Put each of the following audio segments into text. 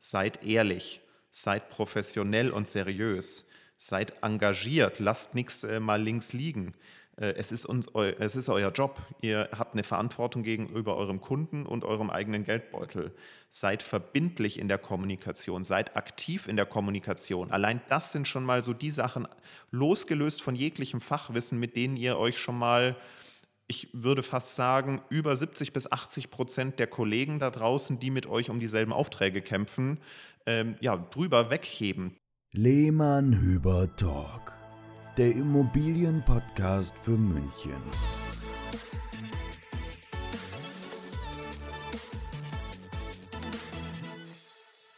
Seid ehrlich, seid professionell und seriös, seid engagiert, lasst nichts äh, mal links liegen. Äh, es ist, uns, es ist euer Job. Ihr habt eine Verantwortung gegenüber eurem Kunden und eurem eigenen Geldbeutel. Seid verbindlich in der Kommunikation, seid aktiv in der Kommunikation. Allein das sind schon mal so die Sachen, losgelöst von jeglichem Fachwissen, mit denen ihr euch schon mal, ich würde fast sagen, über 70 bis 80 Prozent der Kollegen da draußen, die mit euch um dieselben Aufträge kämpfen, ähm, ja, drüber wegheben. Lehmann Hüber Talk der Immobilienpodcast für München.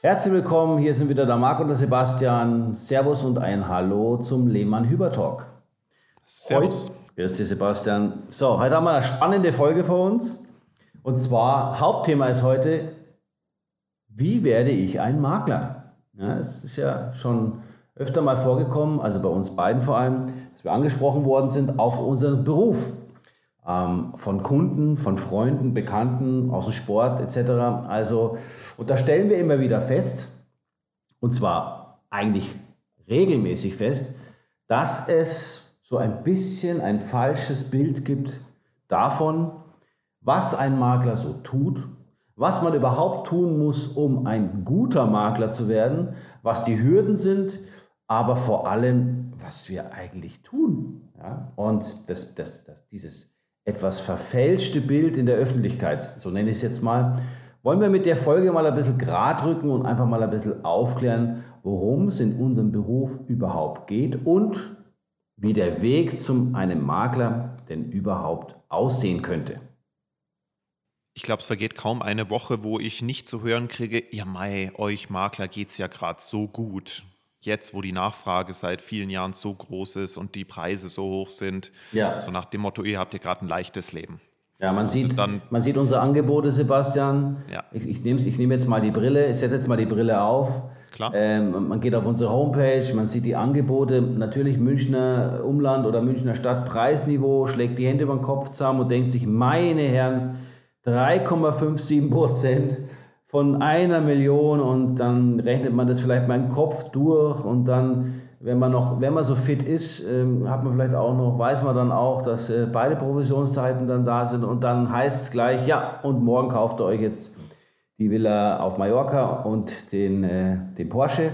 Herzlich willkommen, hier sind wieder der Marc und der Sebastian. Servus und ein Hallo zum Lehmann Hüber Talk. Servus. Grüß dich, Sebastian. So, heute haben wir eine spannende Folge vor uns. Und zwar, Hauptthema ist heute, wie werde ich ein Makler? Ja, es ist ja schon öfter mal vorgekommen, also bei uns beiden vor allem, dass wir angesprochen worden sind auf unseren Beruf. Ähm, von Kunden, von Freunden, Bekannten, aus dem Sport etc. Also, und da stellen wir immer wieder fest, und zwar eigentlich regelmäßig fest, dass es so ein bisschen ein falsches Bild gibt davon, was ein Makler so tut, was man überhaupt tun muss, um ein guter Makler zu werden, was die Hürden sind, aber vor allem, was wir eigentlich tun. Ja? Und das, das, das, dieses etwas verfälschte Bild in der Öffentlichkeit, so nenne ich es jetzt mal, wollen wir mit der Folge mal ein bisschen grad rücken und einfach mal ein bisschen aufklären, worum es in unserem Beruf überhaupt geht und wie der Weg zum einem Makler denn überhaupt aussehen könnte. Ich glaube, es vergeht kaum eine Woche, wo ich nicht zu hören kriege, ja Mai, euch Makler geht es ja gerade so gut jetzt, wo die Nachfrage seit vielen Jahren so groß ist und die Preise so hoch sind, ja. so nach dem Motto, ihr habt ja gerade ein leichtes Leben. Ja, man sieht, dann, man sieht unsere Angebote, Sebastian. Ja. Ich, ich nehme ich nehm jetzt mal die Brille, ich setze jetzt mal die Brille auf. Klar. Ähm, man geht auf unsere Homepage, man sieht die Angebote. Natürlich Münchner Umland oder Münchner Stadt Preisniveau, schlägt die Hände über den Kopf zusammen und denkt sich, meine Herren, 3,57 Prozent von einer Million und dann rechnet man das vielleicht mal im Kopf durch und dann, wenn man noch, wenn man so fit ist, äh, hat man vielleicht auch noch, weiß man dann auch, dass äh, beide Provisionszeiten dann da sind und dann heißt es gleich, ja, und morgen kauft ihr euch jetzt die Villa auf Mallorca und den, äh, den Porsche.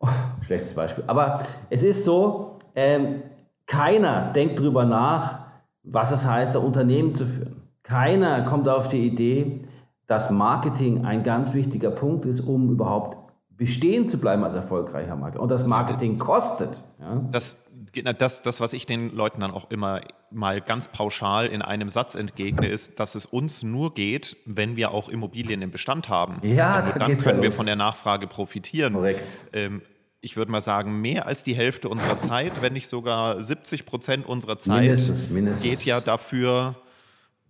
Oh, schlechtes Beispiel. Aber es ist so, ähm, keiner denkt darüber nach, was es heißt, ein Unternehmen zu führen. Keiner kommt auf die Idee, dass Marketing ein ganz wichtiger Punkt ist, um überhaupt bestehen zu bleiben als erfolgreicher Makler. Und das Marketing kostet. Ja? Das, das, das, was ich den Leuten dann auch immer mal ganz pauschal in einem Satz entgegne, ist, dass es uns nur geht, wenn wir auch Immobilien im Bestand haben. Ja, da dann können wir von der Nachfrage profitieren. Korrekt. Ähm, ich würde mal sagen, mehr als die Hälfte unserer Zeit, wenn nicht sogar 70 Prozent unserer Zeit, mindestens, mindestens. geht ja dafür,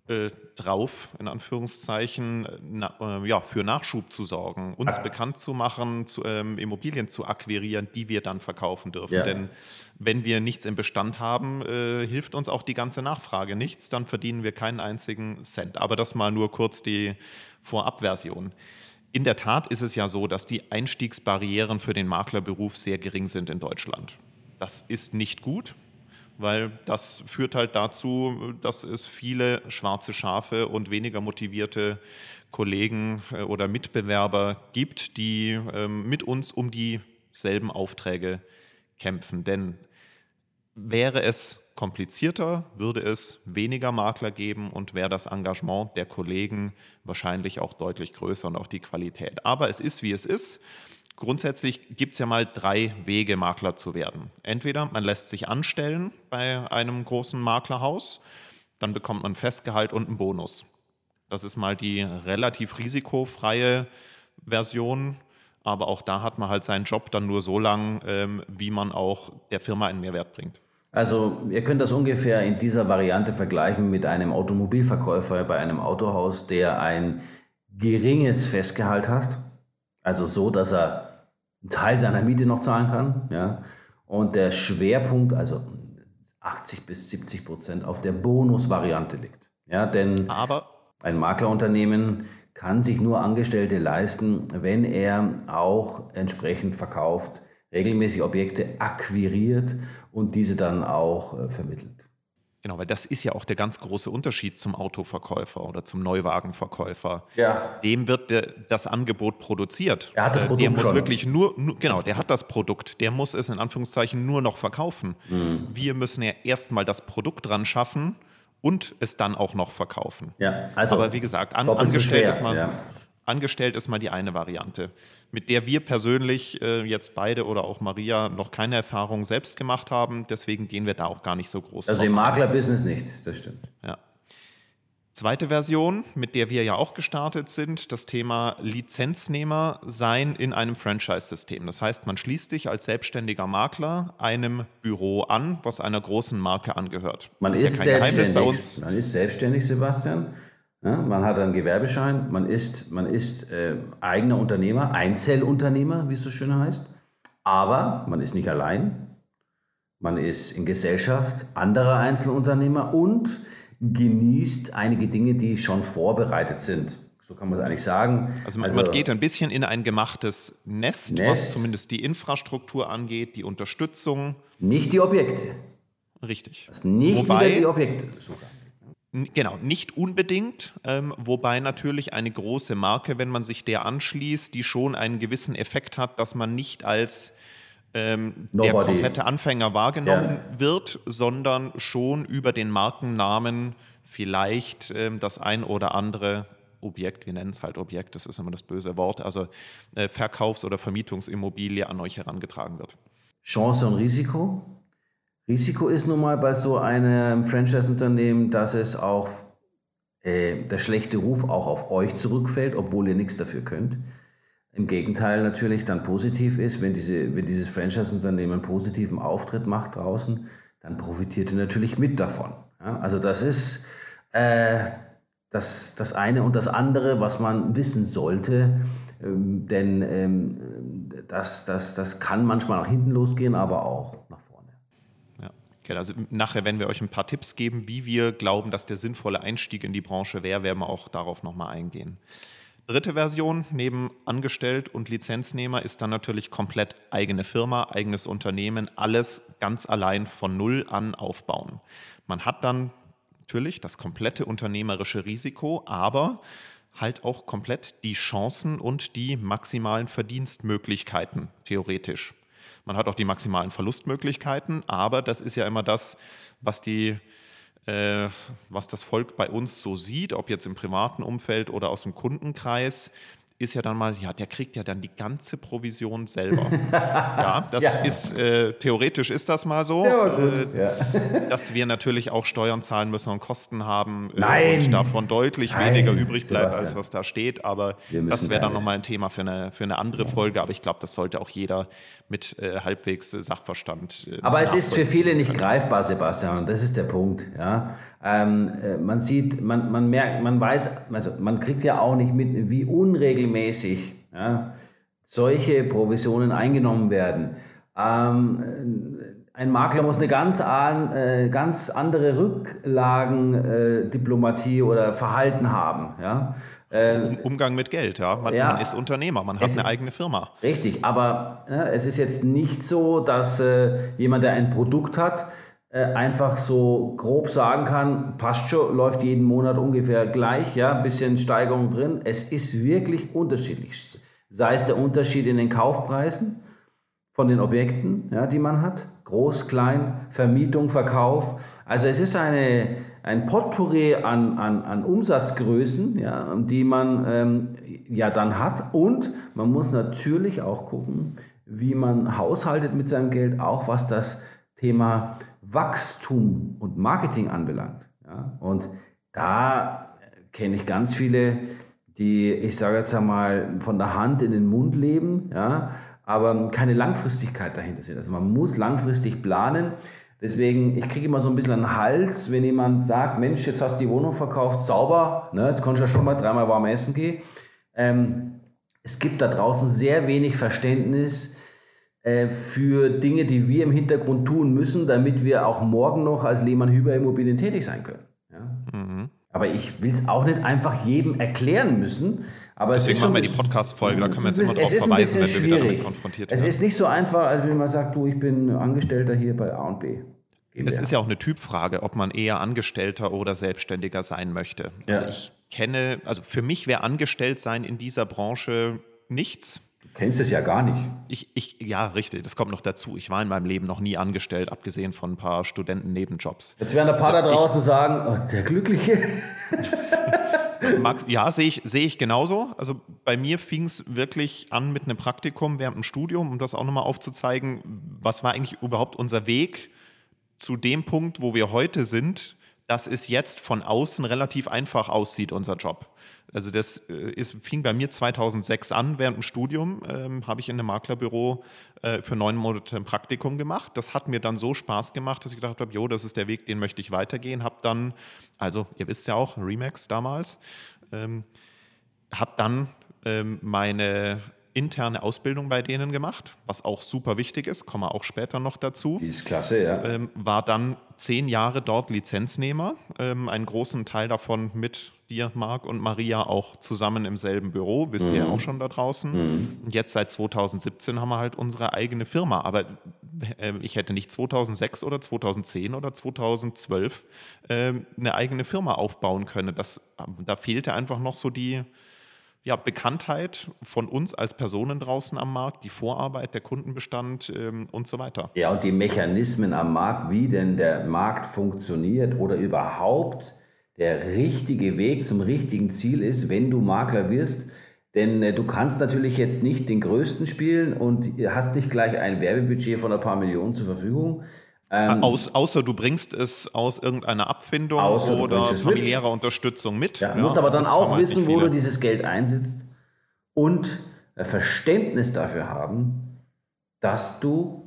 äh, drauf, in Anführungszeichen, na, äh, ja, für Nachschub zu sorgen, uns ja. bekannt zu machen, zu, ähm, Immobilien zu akquirieren, die wir dann verkaufen dürfen. Ja. Denn wenn wir nichts im Bestand haben, äh, hilft uns auch die ganze Nachfrage nichts, dann verdienen wir keinen einzigen Cent. Aber das mal nur kurz die Vorabversion. In der Tat ist es ja so, dass die Einstiegsbarrieren für den Maklerberuf sehr gering sind in Deutschland. Das ist nicht gut, weil das führt halt dazu, dass es viele schwarze Schafe und weniger motivierte Kollegen äh, oder Mitbewerber gibt, die ähm, mit uns um dieselben Aufträge kämpfen. Denn wäre es komplizierter, würde es weniger Makler geben und wäre das Engagement der Kollegen wahrscheinlich auch deutlich größer und auch die Qualität. Aber es ist, wie es ist. Grundsätzlich gibt es ja mal drei Wege, Makler zu werden. Entweder man lässt sich anstellen bei einem großen Maklerhaus, dann bekommt man Festgehalt und einen Bonus. Das ist mal die relativ risikofreie Version, aber auch da hat man halt seinen Job dann nur so lang, ähm, wie man auch der Firma einen Mehrwert bringt. Also ihr könnt das ungefähr in dieser Variante vergleichen mit einem Automobilverkäufer bei einem Autohaus, der ein geringes Festgehalt hat, also so, dass er einen Teil seiner Miete noch zahlen kann. Ja? Und der Schwerpunkt, also 80 bis 70 Prozent, auf der Bonusvariante liegt. Ja, denn Aber ein Maklerunternehmen kann sich nur Angestellte leisten, wenn er auch entsprechend verkauft, regelmäßig Objekte akquiriert und diese dann auch äh, vermittelt. Genau, weil das ist ja auch der ganz große Unterschied zum Autoverkäufer oder zum Neuwagenverkäufer. Ja. Dem wird der, das Angebot produziert. Er hat das Äh, Produkt Der muss schon. wirklich nur, nur, genau, der hat das Produkt. Der muss es in Anführungszeichen nur noch verkaufen. Mhm. Wir müssen ja erstmal das Produkt dran schaffen und es dann auch noch verkaufen. Ja, also Aber wie gesagt, an, angestellt, schwer, ist mal, ja. Angestellt ist mal die eine Variante, mit der wir persönlich äh, jetzt beide oder auch Maria noch keine Erfahrung selbst gemacht haben. Deswegen gehen wir da auch gar nicht so groß Also im. Maklerbusiness nicht, das stimmt. Ja. Zweite Version, mit der wir ja auch gestartet sind, das Thema Lizenznehmer sein in einem Franchise-System. Das heißt, man schließt sich als selbstständiger Makler einem Büro an, was einer großen Marke angehört. Man Das ist, ja kein Geheimnis selbstständig. bei uns. Man ist selbstständig, Sebastian. Ja, man hat einen Gewerbeschein, man ist, man ist äh, eigener Unternehmer, Einzelunternehmer, wie es so schön heißt. Aber man ist nicht allein. Man ist in Gesellschaft anderer Einzelunternehmer und genießt einige Dinge, die schon vorbereitet sind. So kann man es eigentlich sagen. Also man, man geht ein bisschen in ein gemachtes Nest, Nest. was zumindest die Infrastruktur angeht, die Unterstützung. nicht die Objekte. Richtig. Das ist nicht Wobei- wieder die Objekte. Genau, nicht unbedingt, ähm, wobei natürlich eine große Marke, wenn man sich der anschließt, die schon einen gewissen Effekt hat, dass man nicht als ähm, der komplette Anfänger wahrgenommen Ja. wird, sondern schon über den Markennamen vielleicht ähm, das ein oder andere Objekt, wir nennen es halt Objekt, das ist immer das böse Wort, also äh, Verkaufs- oder Vermietungsimmobilie an euch herangetragen wird. Chance und Risiko. Risiko ist nun mal bei so einem Franchise-Unternehmen, dass es auch äh, der schlechte Ruf auch auf euch zurückfällt, obwohl ihr nichts dafür könnt. Im Gegenteil natürlich dann positiv ist, wenn, diese, wenn dieses Franchise-Unternehmen einen positiven Auftritt macht draußen, dann profitiert ihr natürlich mit davon. Ja, also das ist äh, das, das eine und das andere, was man wissen sollte. Ähm, denn ähm, das, das, das kann manchmal nach hinten losgehen, aber auch nach vorne. Genau. Also nachher, wenn wir euch ein paar Tipps geben, wie wir glauben, dass der sinnvolle Einstieg in die Branche wäre, werden wir auch darauf nochmal eingehen. Dritte Version, neben Angestellt und Lizenznehmer, ist dann natürlich komplett eigene Firma, eigenes Unternehmen, alles ganz allein von Null an aufbauen. Man hat dann natürlich das komplette unternehmerische Risiko, aber halt auch komplett die Chancen und die maximalen Verdienstmöglichkeiten, theoretisch. Man hat auch die maximalen Verlustmöglichkeiten, aber das ist ja immer das, was die äh, was das Volk bei uns so sieht, ob jetzt im privaten Umfeld oder aus dem Kundenkreis, ist ja dann mal, ja, der kriegt ja dann die ganze Provision selber. ja, das Ja. ist, äh, theoretisch ist das mal so, Ja, äh, Ja. dass wir natürlich auch Steuern zahlen müssen und Kosten haben äh, Nein. und davon deutlich Nein, weniger übrig bleibt, als was da steht. Aber das wäre dann nochmal ein Thema für eine, für eine andere Folge. Aber ich glaube, das sollte auch jeder mit äh, halbwegs äh, Sachverstand. Äh, Aber es ist für viele nicht greifbar, Sebastian, und das ist der Punkt. Ja? Ähm, äh, man sieht, man, man merkt, man weiß, also man kriegt ja auch nicht mit, wie unregelmäßig ja, solche Provisionen eingenommen werden. Ähm, äh, ein Makler muss eine ganz, an, äh, ganz andere Rücklagendiplomatie äh, oder Verhalten haben. Ja? Äh, Um, Umgang mit Geld, ja. Man, Ja. man ist Unternehmer, man hat eine eigene Firma. Richtig, aber ja, es ist jetzt nicht so, dass äh, jemand, der ein Produkt hat, einfach so grob sagen kann, passt schon, läuft jeden Monat ungefähr gleich, ja, bisschen Steigerung drin. Es ist wirklich unterschiedlich. Sei es der Unterschied in den Kaufpreisen von den Objekten, ja, die man hat, groß, klein, Vermietung, Verkauf. Also es ist eine, ein Potpourri an, an, an Umsatzgrößen, ja, die man ähm, ja dann hat. Und man muss natürlich auch gucken, wie man haushaltet mit seinem Geld, auch was das Thema Wachstum und Marketing anbelangt. Ja. Und da kenne ich ganz viele, die, ich sage jetzt einmal, von der Hand in den Mund leben, ja, aber keine Langfristigkeit dahinter sind. Also man muss langfristig planen. Deswegen, ich kriege immer so ein bisschen einen Hals, wenn jemand sagt, Mensch, jetzt hast du die Wohnung verkauft, sauber, ne, jetzt kannst du ja schon mal dreimal warm essen gehen. Ähm, es gibt da draußen sehr wenig Verständnis für Dinge, die wir im Hintergrund tun müssen, damit wir auch morgen noch als Lehmann Hüber Immobilien tätig sein können. Ja? Aber ich will es auch nicht einfach jedem erklären müssen. Aber Deswegen es machen wir die Podcast-Folge, da können wir jetzt immer es drauf verweisen, wenn wir wieder damit konfrontiert Es werden. ist nicht so einfach, als wenn man sagt, du, ich bin Angestellter hier bei A und B. Es ist ja auch eine Typfrage, ob man eher Angestellter oder Selbstständiger sein möchte. Also Ja. ich kenne, also für mich wäre angestellt sein in dieser Branche nichts. Du kennst es ja gar nicht. Ich, ich, ja, richtig, das kommt noch dazu. Ich war in meinem Leben noch nie angestellt, abgesehen von ein paar Studenten-Nebenjobs. Jetzt werden ein paar da Also ich- draußen sagen, oh, der Glückliche. Max, ja, sehe ich, sehe ich genauso. Also bei mir fing es wirklich an mit einem Praktikum während dem Studium, um das auch nochmal aufzuzeigen. Was war eigentlich überhaupt unser Weg zu dem Punkt, wo wir heute sind, dass es jetzt von außen relativ einfach aussieht, unser Job. Also das äh, ist, fing bei mir 2006 an, während dem Studium ähm, habe ich in einem Maklerbüro äh, für neun Monate ein Praktikum gemacht. Das hat mir dann so Spaß gemacht, dass ich gedacht habe, jo, das ist der Weg, den möchte ich weitergehen. Habe dann, also ihr wisst ja auch, Remax damals, ähm, habe dann ähm, meine interne Ausbildung bei denen gemacht, was auch super wichtig ist, komme auch später noch dazu Die ist klasse, ja. ähm, war dann zehn Jahre dort Lizenznehmer, ähm, einen großen Teil davon mit dir, Marc und Maria, auch zusammen im selben Büro, wisst ihr ja auch schon da draußen. Und jetzt seit 2017 haben wir halt unsere eigene Firma, aber äh, ich hätte nicht 2006 oder 2010 oder 2012 ähm, eine eigene Firma aufbauen können. Das, da fehlte einfach noch so die, ja, Bekanntheit von uns als Personen draußen am Markt, die Vorarbeit, der Kundenbestand ähm, und so weiter. Ja, und die Mechanismen am Markt, wie denn der Markt funktioniert oder überhaupt der richtige Weg zum richtigen Ziel ist, wenn du Makler wirst. Denn äh, du kannst natürlich jetzt nicht den Größten spielen und hast nicht gleich ein Werbebudget von ein paar Millionen zur Verfügung. Ähm, Aus, außer du bringst es aus irgendeiner Abfindung oder es mit. familiärer Unterstützung mit. Ja, musst aber dann auch wissen, wo du dieses Geld einsetzt und ein Verständnis dafür haben, dass du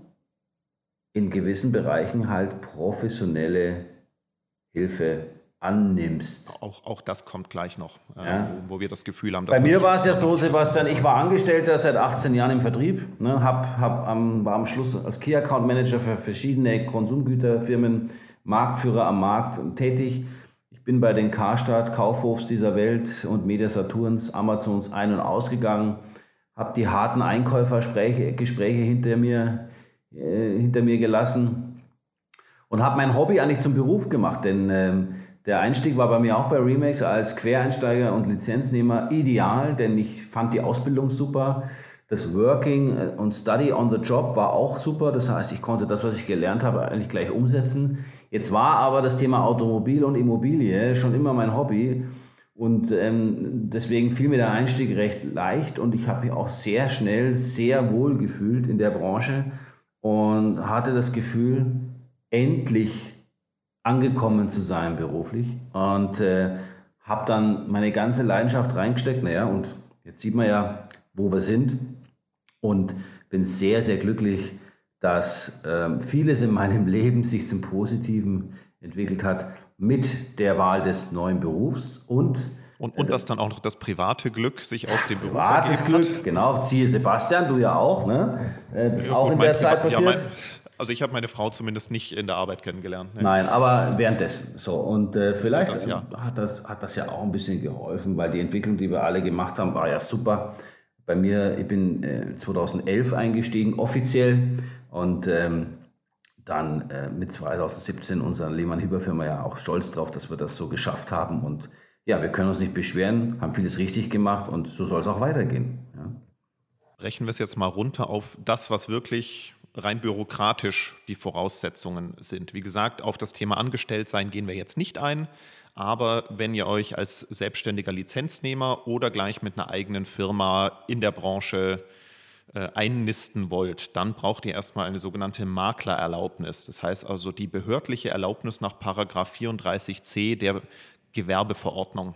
in gewissen Bereichen halt professionelle Hilfe annimmst. Auch, auch das kommt gleich noch, äh, Ja. wo, wo wir das Gefühl haben, dass Bei mir war es ja so, Sebastian, ich war Angestellter seit 18 Jahren im Vertrieb, ne, hab, hab am, war am Schluss als Key Account Manager für verschiedene Konsumgüterfirmen, Marktführer am Markt tätig. Ich bin bei den Karstadt, Kaufhofs dieser Welt und Media Saturns, Amazons ein- und ausgegangen, habe die harten Einkäufergespräche Gespräche hinter mir, äh, hinter mir gelassen und habe mein Hobby eigentlich zum Beruf gemacht, denn ähm, der Einstieg war bei mir auch bei Remax als Quereinsteiger und Lizenznehmer ideal, denn ich fand die Ausbildung super. Das Working äh, und Study on the Job war auch super. Das heißt, ich konnte das, was ich gelernt habe, eigentlich gleich umsetzen. Jetzt war aber das Thema Automobil und Immobilie schon immer mein Hobby. Und ähm, deswegen fiel mir der Einstieg recht leicht und ich habe mich auch sehr schnell sehr wohl gefühlt in der Branche und hatte das Gefühl, endlich angekommen zu sein beruflich und äh, habe dann meine ganze Leidenschaft reingesteckt. Naja, und jetzt sieht man ja, wo wir sind und bin sehr, sehr glücklich, dass ähm, vieles in meinem Leben sich zum Positiven entwickelt hat mit der Wahl des neuen Berufs und Und, und dass dann auch noch das private Glück sich aus dem Beruf privates Glück, genau, ziehe Sebastian, du ja auch, ne? Äh, Das ist hat. auch Gut, in der Zeit Privat- passiert. Ja, also ich habe meine Frau zumindest nicht in der Arbeit kennengelernt. ne. Nein, aber währenddessen. So, und äh, vielleicht Das ja. hat, das, hat das ja auch ein bisschen geholfen, weil die Entwicklung, die wir alle gemacht haben, war ja super. Bei mir, ich bin äh, 2011 eingestiegen, offiziell. Und ähm, dann äh, mit 2017 unserer Lehmann-Hüber-Firma ja auch stolz drauf, dass wir das so geschafft haben. Und ja, wir können uns nicht beschweren, haben vieles richtig gemacht und so soll es auch weitergehen. Ja. Brechen wir es jetzt mal runter auf das, was wirklich rein bürokratisch die Voraussetzungen sind. Wie gesagt, auf das Thema Angestelltsein gehen wir jetzt nicht ein, aber wenn ihr euch als selbstständiger Lizenznehmer oder gleich mit einer eigenen Firma in der Branche äh, einnisten wollt, dann braucht ihr erstmal eine sogenannte Maklererlaubnis. Das heißt also die behördliche Erlaubnis nach Paragraph 34c der Gewerbeverordnung.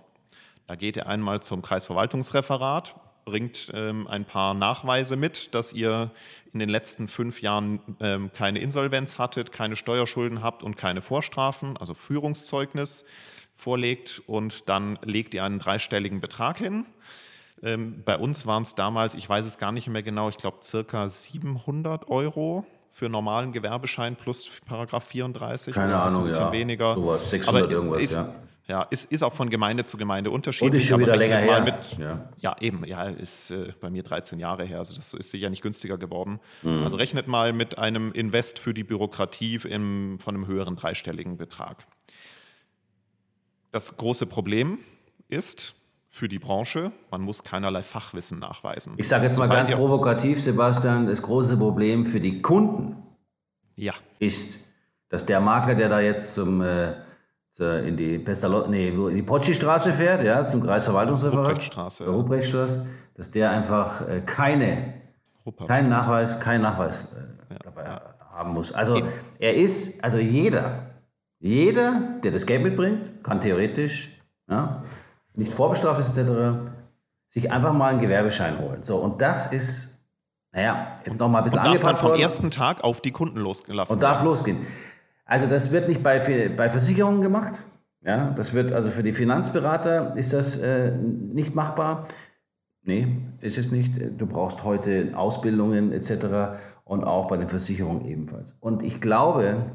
Da geht ihr einmal zum Kreisverwaltungsreferat, bringt ähm, ein paar Nachweise mit, dass ihr in den letzten fünf Jahren ähm, keine Insolvenz hattet, keine Steuerschulden habt und keine Vorstrafen, also Führungszeugnis vorlegt und dann legt ihr einen dreistelligen Betrag hin. Ähm, bei uns waren es damals, ich weiß es gar nicht mehr genau, ich glaube circa 700 Euro für normalen Gewerbeschein plus Paragraph 34. Keine Ahnung, ein bisschen ja. weniger. Sowas, 600 Aber irgendwas, ist, ja. Ja, ist, ist auch von Gemeinde zu Gemeinde unterschiedlich. Und ist schon aber wieder rechnet länger mal her. Mit, Ja. ja. eben. Ja, ist äh, bei mir 13 Jahre her. Also das ist sicher nicht günstiger geworden. Mhm. Also rechnet mal mit einem Invest für die Bürokratie im, von einem höheren dreistelligen Betrag. Das große Problem ist für die Branche, man muss keinerlei Fachwissen nachweisen. Ich sage jetzt mal Sobald ganz provokativ, Sebastian, das große Problem für die Kunden Ja, ist, dass der Makler, der da jetzt zum, äh, in die Pestalozzi, nee, wo- in die Potschi-Straße fährt, ja, zum Kreisverwaltungsreferat, Ruprechtstraße, ja. Ruprechtstraße, dass der einfach äh, keine, Ruppert. keinen Nachweis, keinen Nachweis äh, dabei haben muss. Also er ist, also jeder, jeder, der das Geld mitbringt, kann theoretisch, ja, nicht vorbestraft ist etc., sich einfach mal einen Gewerbeschein holen. So, und das ist, naja, jetzt noch mal ein bisschen Darf man angepasst vom worden ersten Tag auf die Kunden losgelassen und darf losgehen. Also das wird nicht bei, bei Versicherungen gemacht. Ja, das wird also für die Finanzberater ist das äh, nicht machbar. Nee, ist es nicht. Du brauchst heute Ausbildungen etc. und auch bei den Versicherungen ebenfalls. Und ich glaube,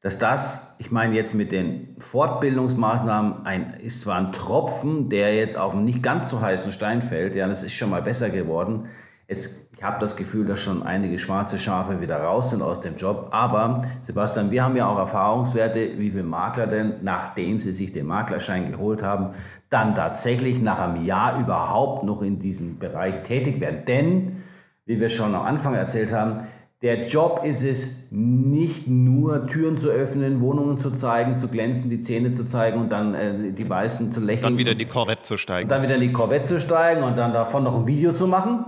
dass das, ich meine jetzt mit den Fortbildungsmaßnahmen, ein, ist zwar ein Tropfen, der jetzt auf einen nicht ganz so heißen Stein fällt, ja, das ist schon mal besser geworden. Es, ich habe das Gefühl, dass schon einige schwarze Schafe wieder raus sind aus dem Job. Aber Sebastian, wir haben ja auch Erfahrungswerte, wie viele Makler denn, nachdem sie sich den Maklerschein geholt haben, dann tatsächlich nach einem Jahr überhaupt noch in diesem Bereich tätig werden. Denn, wie wir schon am Anfang erzählt haben, der Job ist es, nicht nur Türen zu öffnen, Wohnungen zu zeigen, zu glänzen, die Zähne zu zeigen und dann äh, die Weißen zu lächeln. Dann wieder in die Corvette zu steigen. Und dann wieder in die Corvette zu steigen und dann davon noch ein Video zu machen,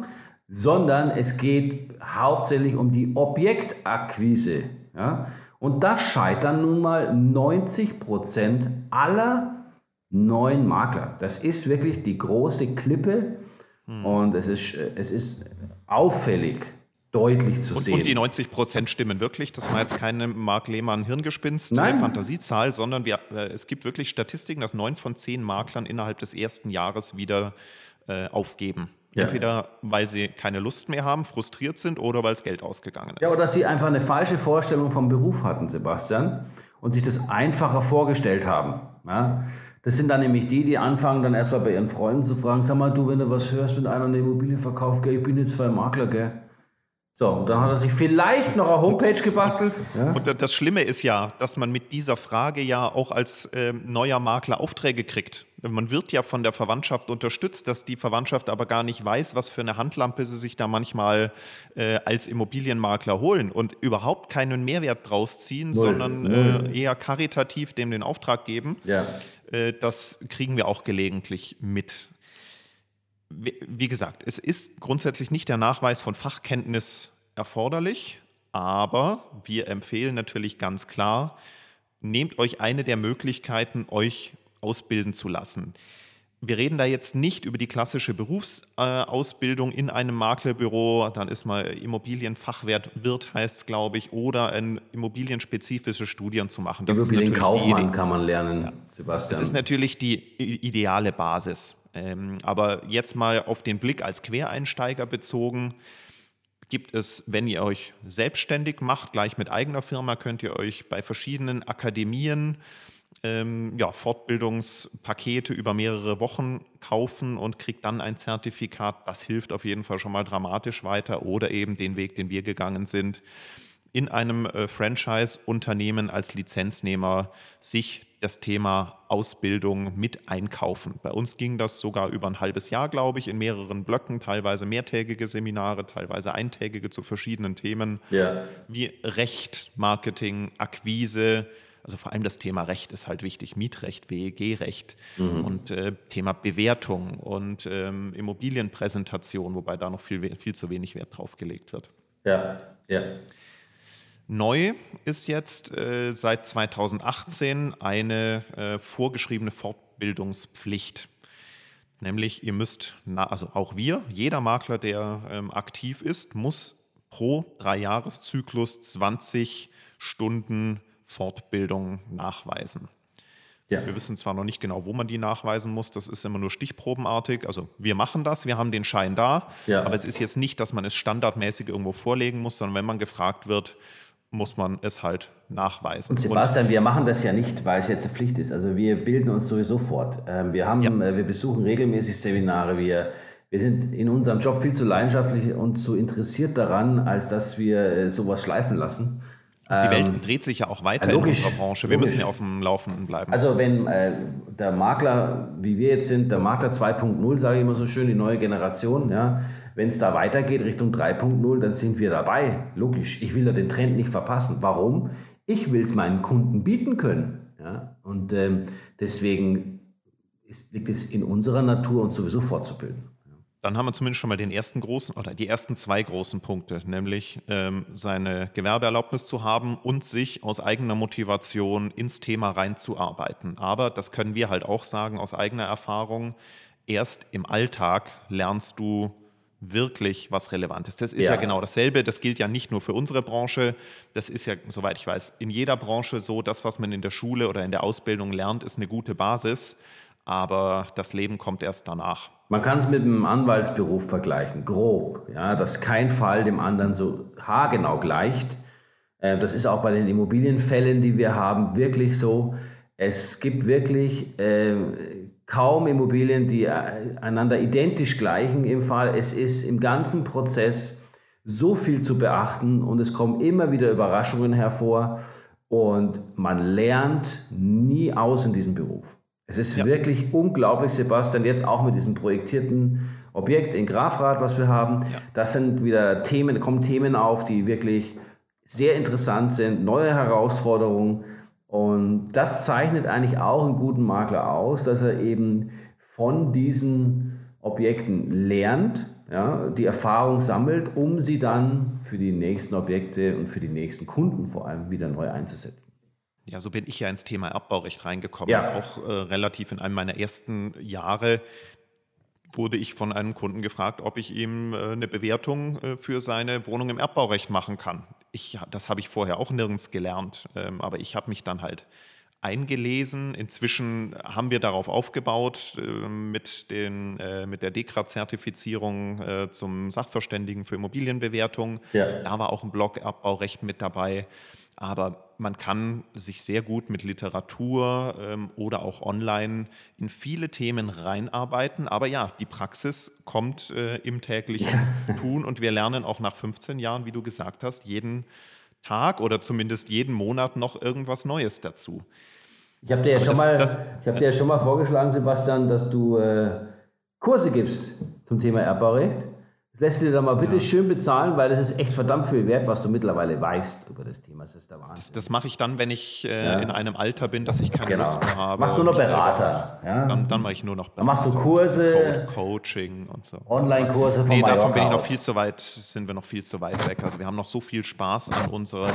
sondern es geht hauptsächlich um die Objektakquise. Ja? Und da scheitern nun mal 90 Prozent aller neuen Makler. Das ist wirklich die große Klippe und es ist, es ist auffällig deutlich zu Und, sehen. und die 90 Prozent stimmen wirklich. Das war jetzt keine Mark Lehmann Hirngespinst, Nein. Fantasiezahl, sondern wir, äh, es gibt wirklich Statistiken, dass neun von zehn Maklern innerhalb des ersten Jahres wieder äh, aufgeben. Ja. Entweder weil sie keine Lust mehr haben, frustriert sind oder weil das Geld ausgegangen ist. Ja, oder dass sie einfach eine falsche Vorstellung vom Beruf hatten, Sebastian, und sich das einfacher vorgestellt haben. Ja? Das sind dann nämlich die, die anfangen, dann erstmal bei ihren Freunden zu fragen, sag mal, du, wenn du was hörst, wenn einer eine Immobilie verkauft, gell, ich bin jetzt zwei Makler, gell. So, und dann hat er sich vielleicht noch eine Homepage gebastelt. Ja? Und da- das Schlimme ist ja, dass man mit dieser Frage ja auch als ähm, neuer Makler Aufträge kriegt. Man wird ja von der Verwandtschaft unterstützt, dass die Verwandtschaft aber gar nicht weiß, was für eine Handlampe sie sich da manchmal äh, als Immobilienmakler holen und überhaupt keinen Mehrwert draus ziehen, Null. sondern Null. äh, eher karitativ dem den Auftrag geben. Ja. Äh, das kriegen wir auch gelegentlich mit. Wie wie gesagt, es ist grundsätzlich nicht der Nachweis von Fachkenntnis erforderlich, aber wir empfehlen natürlich ganz klar, nehmt euch eine der Möglichkeiten, euch ausbilden zu lassen. Wir reden da jetzt nicht über die klassische Berufsausbildung in einem Maklerbüro, dann ist mal Immobilienfachwirt, Wirt heißt es, glaube ich, oder ein immobilienspezifische Studien zu machen. Das ist Immobilien natürlich die Idee. Kaufmann kann man lernen, Sebastian. Das ist natürlich die ideale Basis. Ähm, aber jetzt mal auf den Blick als Quereinsteiger bezogen, gibt es, wenn ihr euch selbstständig macht, gleich mit eigener Firma, könnt ihr euch bei verschiedenen Akademien ähm, ja, Fortbildungspakete über mehrere Wochen kaufen und kriegt dann ein Zertifikat. Das hilft auf jeden Fall schon mal dramatisch weiter oder eben den Weg, den wir gegangen sind, in einem äh, Franchise-Unternehmen als Lizenznehmer sich das Thema Ausbildung mit einkaufen. Bei uns ging das sogar über ein halbes Jahr, glaube ich, in mehreren Blöcken, teilweise mehrtägige Seminare, teilweise eintägige zu verschiedenen Themen ja. wie Recht, Marketing, Akquise. Also vor allem das Thema Recht ist halt wichtig, Mietrecht, WEG-Recht und äh, Thema Bewertung und ähm, Immobilienpräsentation, wobei da noch viel, viel zu wenig Wert drauf gelegt wird. Ja, ja. Neu ist jetzt äh, seit 2018 eine äh, vorgeschriebene Fortbildungspflicht. Nämlich, ihr müsst, na, also auch wir, jeder Makler, der ähm, aktiv ist, muss pro Dreijahreszyklus 20 Stunden Fortbildung nachweisen. ja. Wir wissen zwar noch nicht genau, wo man die nachweisen muss, das ist immer nur stichprobenartig. Also wir machen das, wir haben den Schein da, Ja. aber es ist jetzt nicht, dass man es standardmäßig irgendwo vorlegen muss, sondern wenn man gefragt wird, muss man es halt nachweisen. Und Sebastian, und, wir machen das ja nicht, weil es jetzt eine Pflicht ist. Also wir bilden uns sowieso fort. Ähm, wir, haben, ja. Äh, wir besuchen regelmäßig Seminare. Wir, wir sind in unserem Job viel zu leidenschaftlich und zu interessiert daran, als dass wir äh, sowas schleifen lassen. Die Welt ähm, dreht sich ja auch weiter logisch, in unserer Branche. Wir logisch. müssen ja auf dem Laufenden bleiben. Also wenn äh, der Makler, wie wir jetzt sind, der Makler 2.0, sage ich immer so schön, die neue Generation, ja, wenn es da weitergeht Richtung 3.0, dann sind wir dabei. Logisch. Ich will ja den Trend nicht verpassen. Warum? Ich will es meinen Kunden bieten können. Ja? Und ähm, deswegen ist, liegt es in unserer Natur, uns sowieso fortzubilden. Dann haben wir zumindest schon mal den ersten großen oder die ersten zwei großen Punkte, nämlich ähm, seine Gewerbeerlaubnis zu haben und sich aus eigener Motivation ins Thema reinzuarbeiten. Aber das können wir halt auch sagen aus eigener Erfahrung. Erst im Alltag lernst du wirklich was Relevantes. Das ist ja. ja. genau dasselbe. Das gilt ja nicht nur für unsere Branche. Das ist ja, soweit ich weiß, in jeder Branche so. Das, was man in der Schule oder in der Ausbildung lernt, ist eine gute Basis. Aber das Leben kommt erst danach. Man kann es mit einem Anwaltsberuf vergleichen, grob. Ja, dass kein Fall dem anderen so haargenau gleicht. Äh, das ist auch bei den Immobilienfällen, die wir haben, wirklich so. Es gibt wirklich äh, kaum Immobilien, die äh, einander identisch gleichen im Fall. Es ist im ganzen Prozess so viel zu beachten und es kommen immer wieder Überraschungen hervor und man lernt nie aus in diesem Beruf. Es ist ja. wirklich unglaublich, Sebastian, jetzt auch mit diesem projektierten Objekt in Grafrath, was wir haben. Ja. Das sind wieder Themen, kommen Themen auf, die wirklich sehr interessant sind, neue Herausforderungen. Und das zeichnet eigentlich auch einen guten Makler aus, dass er eben von diesen Objekten lernt, ja, die Erfahrung sammelt, um sie dann für die nächsten Objekte und für die nächsten Kunden vor allem wieder neu einzusetzen. Ja, so bin ich ja ins Thema Erbbaurecht reingekommen. Ja. Auch äh, relativ in einem meiner ersten Jahre wurde ich von einem Kunden gefragt, ob ich ihm äh, eine Bewertung äh, für seine Wohnung im Erbbaurecht machen kann ich, das habe ich vorher auch nirgends gelernt, ähm, aber ich habe mich dann halt eingelesen. Inzwischen haben wir darauf aufgebaut äh, mit, den, äh, mit der DEKRA-Zertifizierung äh, zum Sachverständigen für Immobilienbewertung. Ja. Da war auch ein Blog-Abbaurecht mit dabei. Aber man kann sich sehr gut mit Literatur ähm, oder auch online in viele Themen reinarbeiten. Aber ja, die Praxis kommt äh, im täglichen Tun und wir lernen auch nach 15 Jahren, wie du gesagt hast, jeden Tag oder zumindest jeden Monat noch irgendwas Neues dazu. Ich habe dir, ja schon mal, hab dir ja schon mal vorgeschlagen, Sebastian, dass du äh, Kurse gibst zum Thema Erbbaurecht. Das lässt du dir doch mal bitte ja. schön bezahlen, weil das ist echt verdammt viel wert, was du mittlerweile weißt über das Thema. Das ist der Wahnsinn. Das, das mache ich dann, wenn ich äh, ja. in einem Alter bin, dass ich keine genau. Lust mehr habe. Machst du nur Berater? Ja? Dann, dann mache ich nur noch Berater. Dann machst du Kurse, Code, Coaching und so. Online-Kurse von Nee, davon bin ich noch viel zu weit, sind wir noch viel zu weit weg. Also wir haben noch so viel Spaß an unserem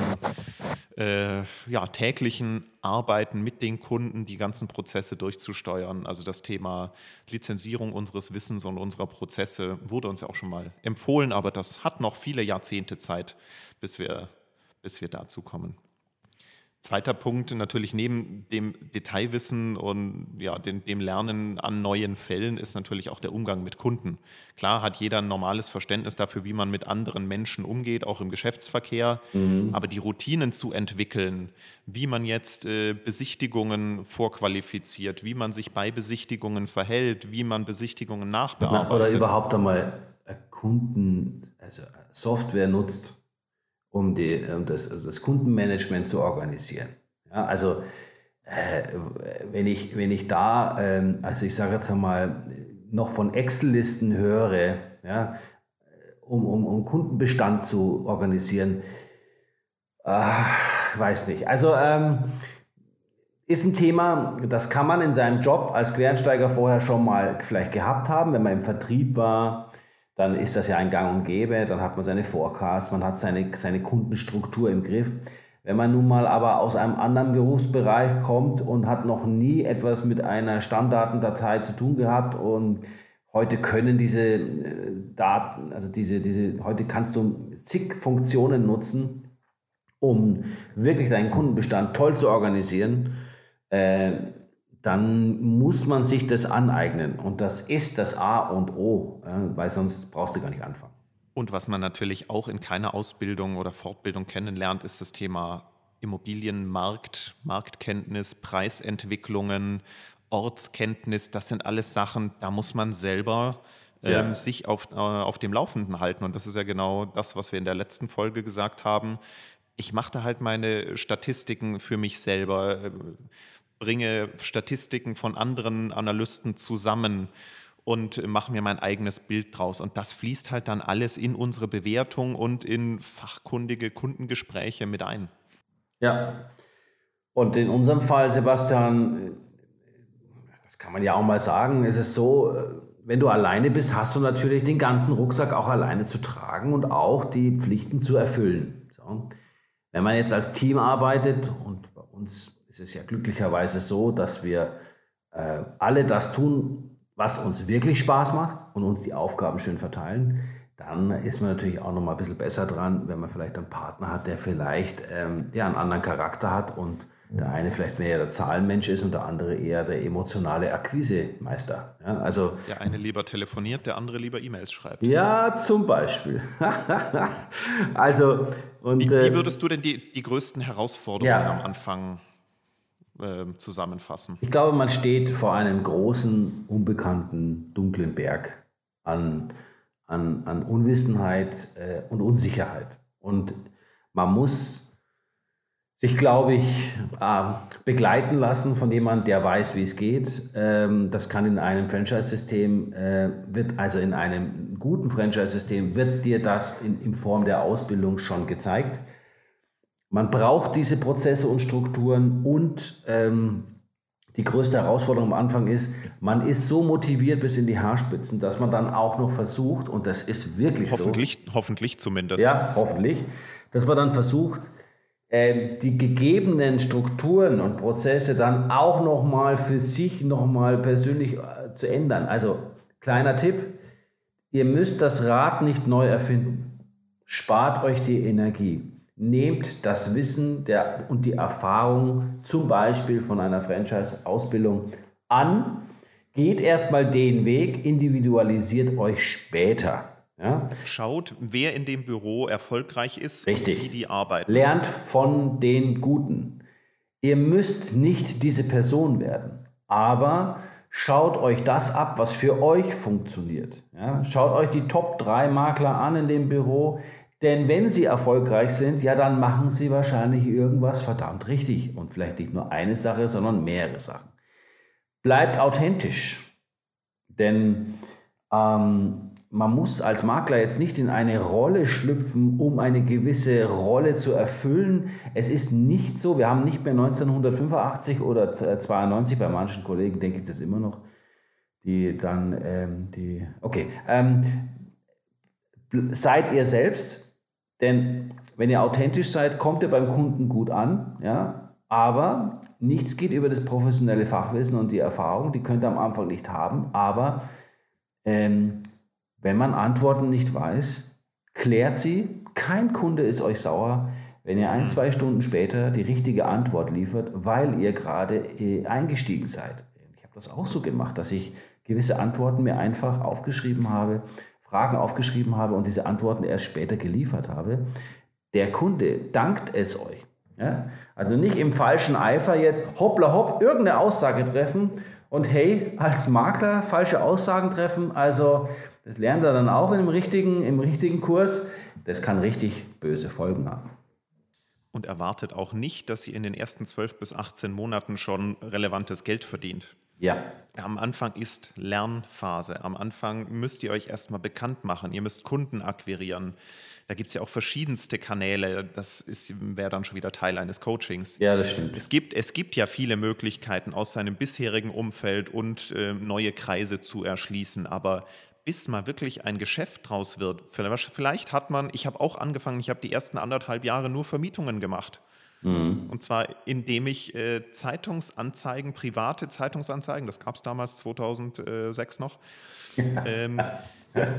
äh, ja, täglichen Arbeiten mit den Kunden, die ganzen Prozesse durchzusteuern. Also das Thema Lizenzierung unseres Wissens und unserer Prozesse wurde uns ja auch schon mal empfohlen, aber das hat noch viele Jahrzehnte Zeit, bis wir, bis wir dazu kommen. Zweiter Punkt, natürlich neben dem Detailwissen und ja, dem, dem, Lernen an neuen Fällen ist natürlich auch der Umgang mit Kunden. Klar hat jeder ein normales Verständnis dafür, wie man mit anderen Menschen umgeht, auch im Geschäftsverkehr. Mhm. Aber die Routinen zu entwickeln, wie man jetzt äh, Besichtigungen vorqualifiziert, wie man sich bei Besichtigungen verhält, wie man Besichtigungen nachbearbeitet. oder überhaupt einmal Kunden, also Software nutzt um, die, um das, das, Kundenmanagement zu organisieren. Ja, also äh, wenn, ich, wenn ich da, äh, also ich sage jetzt einmal, noch von Excel-Listen höre, ja, um, um, um Kundenbestand zu organisieren, äh, weiß nicht. Also ähm, ist ein Thema, das kann man in seinem Job als Quereinsteiger vorher schon mal vielleicht gehabt haben, wenn man im Vertrieb war, dann ist das ja ein Gang und Gäbe, dann hat man seine Forecasts, man hat seine, seine Kundenstruktur im Griff. Wenn man nun mal aber aus einem anderen Berufsbereich kommt und hat noch nie etwas mit einer Stammdatendatei zu tun gehabt und heute können diese äh, Daten, also diese, diese, heute kannst du zig Funktionen nutzen, um wirklich deinen Kundenbestand toll zu organisieren. Äh, dann muss man sich das aneignen. Und das ist das A und O, weil sonst brauchst du gar nicht anfangen. Und was man natürlich auch in keiner Ausbildung oder Fortbildung kennenlernt, ist das Thema Immobilienmarkt, Marktkenntnis, Preisentwicklungen, Ortskenntnis. Das sind alles Sachen, da muss man selber ja. ähm, sich auf, äh, auf dem Laufenden halten. Und das ist ja genau das, was wir in der letzten Folge gesagt haben. Ich mache da halt meine Statistiken für mich selber, bringe Statistiken von anderen Analysten zusammen und mache mir mein eigenes Bild draus. Und das fließt halt dann alles in unsere Bewertung und in fachkundige Kundengespräche mit ein. Ja. Und in unserem Fall, Sebastian, das kann man ja auch mal sagen, ist es so, wenn du alleine bist, hast du natürlich den ganzen Rucksack auch alleine zu tragen und auch die Pflichten zu erfüllen. So. Wenn man jetzt als Team arbeitet, und bei uns ist es ja glücklicherweise so, dass wir äh, alle das tun, was uns wirklich Spaß macht und uns die Aufgaben schön verteilen, dann ist man natürlich auch noch mal ein bisschen besser dran, wenn man vielleicht einen Partner hat, der vielleicht ähm, ja, einen anderen Charakter hat und der eine vielleicht mehr der Zahlenmensch ist und der andere eher der emotionale Akquisemeister. Ja, also, der eine lieber telefoniert, der andere lieber E-Mails schreibt. Ja, zum Beispiel. also, und, wie, wie, äh, würdest du denn die, die größten Herausforderungen ja, am Anfang äh, zusammenfassen? Ich glaube, man steht vor einem großen, unbekannten, dunklen Berg an, an, an Unwissenheit äh, und Unsicherheit. Und man muss sich, glaube ich, äh, begleiten lassen von jemandem, der weiß, wie es geht. Ähm, das kann in einem Franchise-System, äh, wird also in einem guten Franchise-System, wird dir das in, in Form der Ausbildung schon gezeigt. Man braucht diese Prozesse und Strukturen und ähm, die größte Herausforderung am Anfang ist, man ist so motiviert bis in die Haarspitzen, dass man dann auch noch versucht, und das ist wirklich hoffentlich, so. Hoffentlich zumindest. Ja, hoffentlich. Dass man dann versucht, äh, die gegebenen Strukturen und Prozesse dann auch nochmal für sich nochmal persönlich äh, zu ändern. Also kleiner Tipp, ihr müsst das Rad nicht neu erfinden. Spart euch die Energie. Nehmt das Wissen der, und die Erfahrung zum Beispiel von einer Franchise-Ausbildung an, geht erstmal den Weg, individualisiert euch später. Ja? Schaut, wer in dem Büro erfolgreich ist Richtig. und wie die arbeiten. Lernt von den Guten. Ihr müsst nicht diese Person werden, aber schaut euch das ab, was für euch funktioniert. Ja? Schaut euch die Top 3 Makler an in dem Büro, denn wenn sie erfolgreich sind, ja, dann machen sie wahrscheinlich irgendwas verdammt richtig. Und vielleicht nicht nur eine Sache, sondern mehrere Sachen. Bleibt authentisch. Denn ähm, man muss als Makler jetzt nicht in eine Rolle schlüpfen, um eine gewisse Rolle zu erfüllen. Es ist nicht so, wir haben nicht mehr 1985 oder 92, bei manchen Kollegen denke ich das immer noch, die dann, ähm, die, okay, ähm, seid ihr selbst, denn wenn ihr authentisch seid, kommt ihr beim Kunden gut an, ja, aber nichts geht über das professionelle Fachwissen und die Erfahrung, die könnt ihr am Anfang nicht haben, aber ähm, wenn man Antworten nicht weiß, klärt sie, kein Kunde ist euch sauer, wenn ihr ein, zwei Stunden später die richtige Antwort liefert, weil ihr gerade äh, eingestiegen seid. Ich habe das auch so gemacht, dass ich gewisse Antworten mir einfach aufgeschrieben habe, Fragen aufgeschrieben habe und diese Antworten erst später geliefert habe, der Kunde dankt es euch. Ja? Also nicht im falschen Eifer jetzt hoppla hopp irgendeine Aussage treffen und hey, als Makler falsche Aussagen treffen. Also das lernt er dann auch im richtigen, im richtigen Kurs. Das kann richtig böse Folgen haben. Und erwartet auch nicht, dass ihr in den ersten 12 bis 18 Monaten schon relevantes Geld verdient. Ja. Am Anfang ist Lernphase. Am Anfang müsst ihr euch erstmal bekannt machen. Ihr müsst Kunden akquirieren. Da gibt es ja auch verschiedenste Kanäle. Das wäre dann schon wieder Teil eines Coachings. Ja, das stimmt. Es gibt, es gibt ja viele Möglichkeiten aus seinem bisherigen Umfeld und äh, neue Kreise zu erschließen. Aber bis mal wirklich ein Geschäft draus wird, vielleicht hat man, ich habe auch angefangen, ich habe die ersten anderthalb Jahre nur Vermietungen gemacht. Mhm. Und zwar, indem ich äh, Zeitungsanzeigen, private Zeitungsanzeigen, das gab es damals 2006 noch, ähm,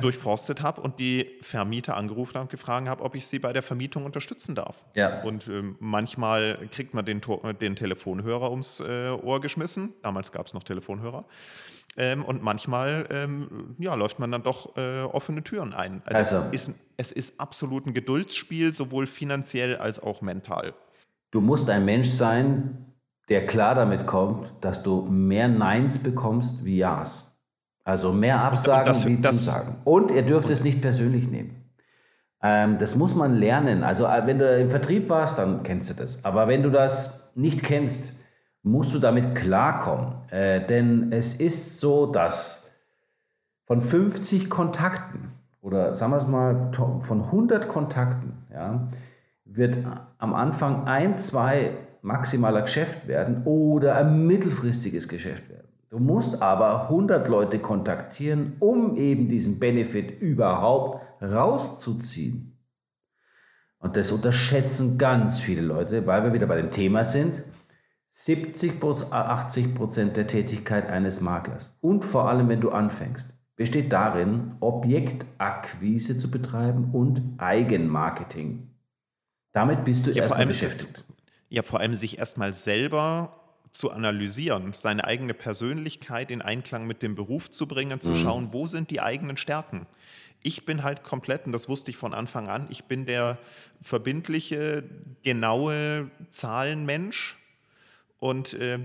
durchforstet habe und die Vermieter angerufen habe und gefragt habe, ob ich sie bei der Vermietung unterstützen darf. Ja. Und ähm, manchmal kriegt man den, den Telefonhörer ums äh, Ohr geschmissen. Damals gab es noch Telefonhörer. Ähm, und manchmal ähm, ja, läuft man dann doch äh, offene Türen ein. Also, also. Es, ist, es ist absolut ein Geduldsspiel, sowohl finanziell als auch mental. Du musst ein Mensch sein, der klar damit kommt, dass du mehr Neins bekommst wie Ja's. Also mehr Absagen das, wie Zusagen. Und ihr dürft es nicht persönlich nehmen. Ähm, das muss man lernen. Also äh, wenn du im Vertrieb warst, dann kennst du das. Aber wenn du das nicht kennst, musst du damit klarkommen. Äh, denn es ist so, dass von 50 Kontakten oder sagen wir es mal von 100 Kontakten ja, wird am Anfang ein, zwei maximaler Geschäft werden oder ein mittelfristiges Geschäft werden. Du musst aber 100 Leute kontaktieren, um eben diesen Benefit überhaupt rauszuziehen. Und das unterschätzen ganz viele Leute, weil wir wieder bei dem Thema sind. 70 bis 80 Prozent der Tätigkeit eines Maklers und vor allem, wenn du anfängst, besteht darin, Objektakquise zu betreiben und Eigenmarketing. Damit bist du ja, erstmal beschäftigt. Ja, vor allem sich erstmal selber zu analysieren, seine eigene Persönlichkeit in Einklang mit dem Beruf zu bringen, zu mhm. schauen, wo sind die eigenen Stärken. Ich bin halt komplett, und das wusste ich von Anfang an, ich bin der verbindliche, genaue Zahlenmensch. Und äh,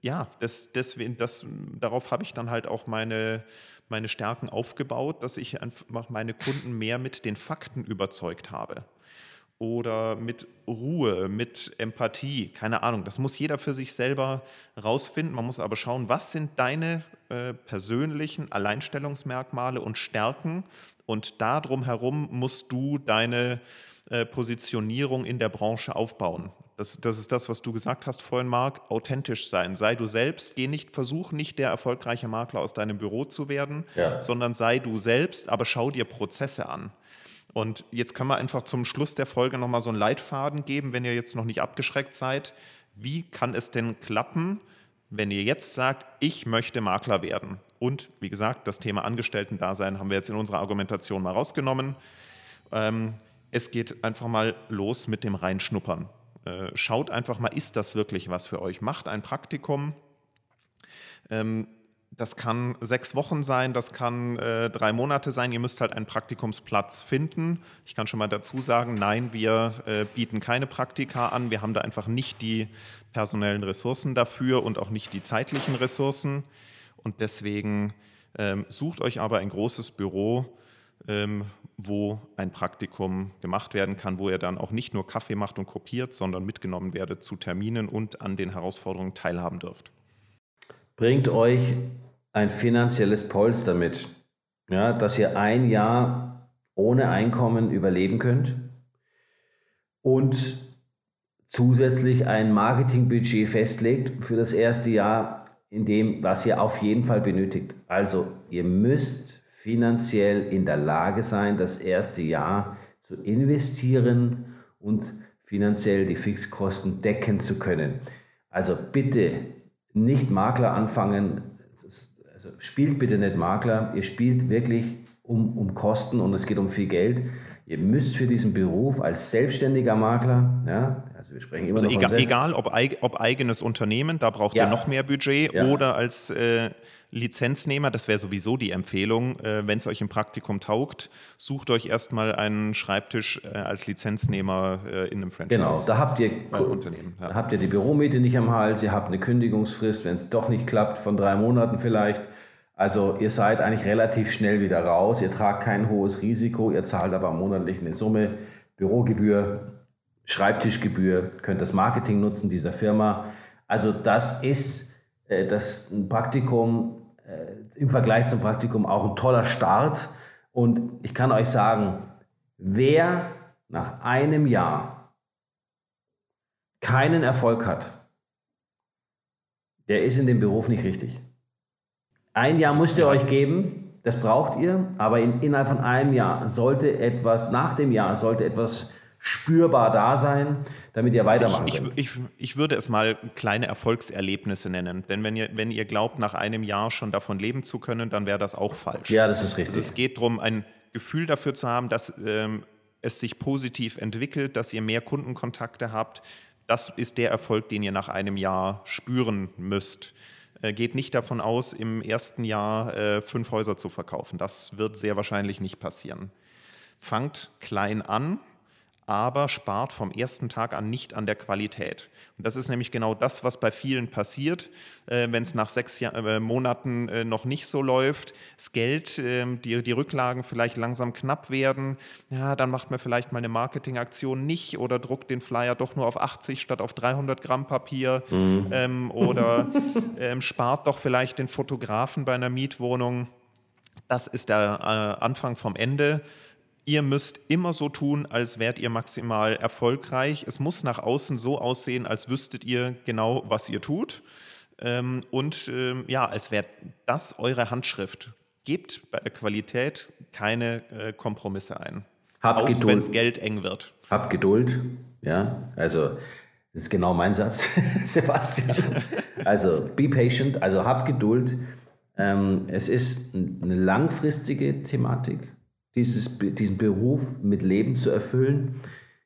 ja, das, deswegen, das, darauf habe ich dann halt auch meine, meine Stärken aufgebaut, dass ich einfach meine Kunden mehr mit den Fakten überzeugt habe oder mit Ruhe, mit Empathie, keine Ahnung. Das muss jeder für sich selber rausfinden. Man muss aber schauen, was sind deine äh, persönlichen Alleinstellungsmerkmale und Stärken und darum herum musst du deine äh, Positionierung in der Branche aufbauen. Das, das, ist das, was du gesagt hast vorhin, Marc. Authentisch sein. Sei du selbst. Geh nicht, versuch nicht der erfolgreiche Makler aus deinem Büro zu werden, ja. sondern sei du selbst, aber schau dir Prozesse an. Und jetzt können wir einfach zum Schluss der Folge nochmal so einen Leitfaden geben, wenn ihr jetzt noch nicht abgeschreckt seid. Wie kann es denn klappen, wenn ihr jetzt sagt, ich möchte Makler werden? Und wie gesagt, das Thema Angestellten-Dasein haben wir jetzt in unserer Argumentation mal rausgenommen. Ähm, es geht einfach mal los mit dem Reinschnuppern. Äh, schaut einfach mal, ist das wirklich was für euch? Macht ein Praktikum. Ähm, das kann sechs Wochen sein, das kann äh, drei Monate sein. Ihr müsst halt einen Praktikumsplatz finden. Ich kann schon mal dazu sagen, nein, wir äh, bieten keine Praktika an. Wir haben da einfach nicht die personellen Ressourcen dafür und auch nicht die zeitlichen Ressourcen. Und deswegen ähm, sucht euch aber ein großes Büro, ähm, wo ein Praktikum gemacht werden kann, wo ihr dann auch nicht nur Kaffee macht und kopiert, sondern mitgenommen werdet zu Terminen und an den Herausforderungen teilhaben dürft bringt euch ein finanzielles Polster mit, ja, dass ihr ein Jahr ohne Einkommen überleben könnt und zusätzlich ein Marketingbudget festlegt für das erste Jahr, in dem, was ihr auf jeden Fall benötigt. Also ihr müsst finanziell in der Lage sein, das erste Jahr zu investieren und finanziell die Fixkosten decken zu können. Also bitte nicht Makler anfangen. Also spielt bitte nicht Makler, ihr spielt wirklich um, um Kosten und es geht um viel Geld. Ihr müsst für diesen Beruf als selbstständiger Makler, ja, also wir sprechen immer also noch egal, egal ob, ob, eigenes Unternehmen, da braucht ja. ihr noch mehr Budget, ja. oder als äh, Lizenznehmer, das wäre sowieso die Empfehlung, äh, wenn es euch im Praktikum taugt, sucht euch erstmal einen Schreibtisch äh, als Lizenznehmer äh, in einem Franchise. Genau, da habt ihr, Unternehmen, ja. habt ihr die Büromiete nicht am Hals, ihr habt eine Kündigungsfrist, wenn es doch nicht klappt, von drei Monaten vielleicht. Also ihr seid eigentlich relativ schnell wieder raus, ihr tragt kein hohes Risiko, ihr zahlt aber monatlich eine Summe, Bürogebühr, Schreibtischgebühr, könnt das Marketing nutzen dieser Firma. Also das ist äh, das Praktikum äh, im Vergleich zum Praktikum auch ein toller Start. Und ich kann euch sagen, wer nach einem Jahr keinen Erfolg hat, der ist in dem Beruf nicht richtig. Ein Jahr müsst ihr euch geben, das braucht ihr, aber in, innerhalb von einem Jahr sollte etwas, nach dem Jahr sollte etwas spürbar da sein, damit ihr weitermachen ich, könnt? Ich, ich, ich, würde es mal kleine Erfolgserlebnisse nennen. Denn wenn ihr, wenn ihr glaubt, nach einem Jahr schon davon leben zu können, dann wäre das auch falsch. Ja, das ist richtig. Also es geht darum, ein Gefühl dafür zu haben, dass ähm, es sich positiv entwickelt, dass ihr mehr Kundenkontakte habt. Das ist der Erfolg, den ihr nach einem Jahr spüren müsst. Äh, geht nicht davon aus, im ersten Jahr äh, fünf Häuser zu verkaufen. Das wird sehr wahrscheinlich nicht passieren. Fangt klein an, aber spart vom ersten Tag an nicht an der Qualität. Und das ist nämlich genau das, was bei vielen passiert, äh, wenn es nach sechs Jahr, äh, Monaten äh, noch nicht so läuft, das Geld, ähm, die, die Rücklagen vielleicht langsam knapp werden, ja, dann macht man vielleicht mal eine Marketingaktion nicht oder druckt den Flyer doch nur auf 80 statt auf 300 Gramm Papier mhm. ähm, oder ähm, spart doch vielleicht den Fotografen bei einer Mietwohnung. Das ist der äh, Anfang vom Ende. Ihr müsst immer so tun, als wärt ihr maximal erfolgreich. Es muss nach außen so aussehen, als wüsstet ihr genau, was ihr tut. Ähm, und ähm, ja, als wäre das eure Handschrift. Gebt bei der Qualität keine äh, Kompromisse ein. Habt auch wenn es Geld eng wird. Habt Geduld. Ja, also das ist genau mein Satz, Sebastian. Also be patient, also habt Geduld. Ähm, es ist eine langfristige Thematik dieses, diesen Beruf mit Leben zu erfüllen.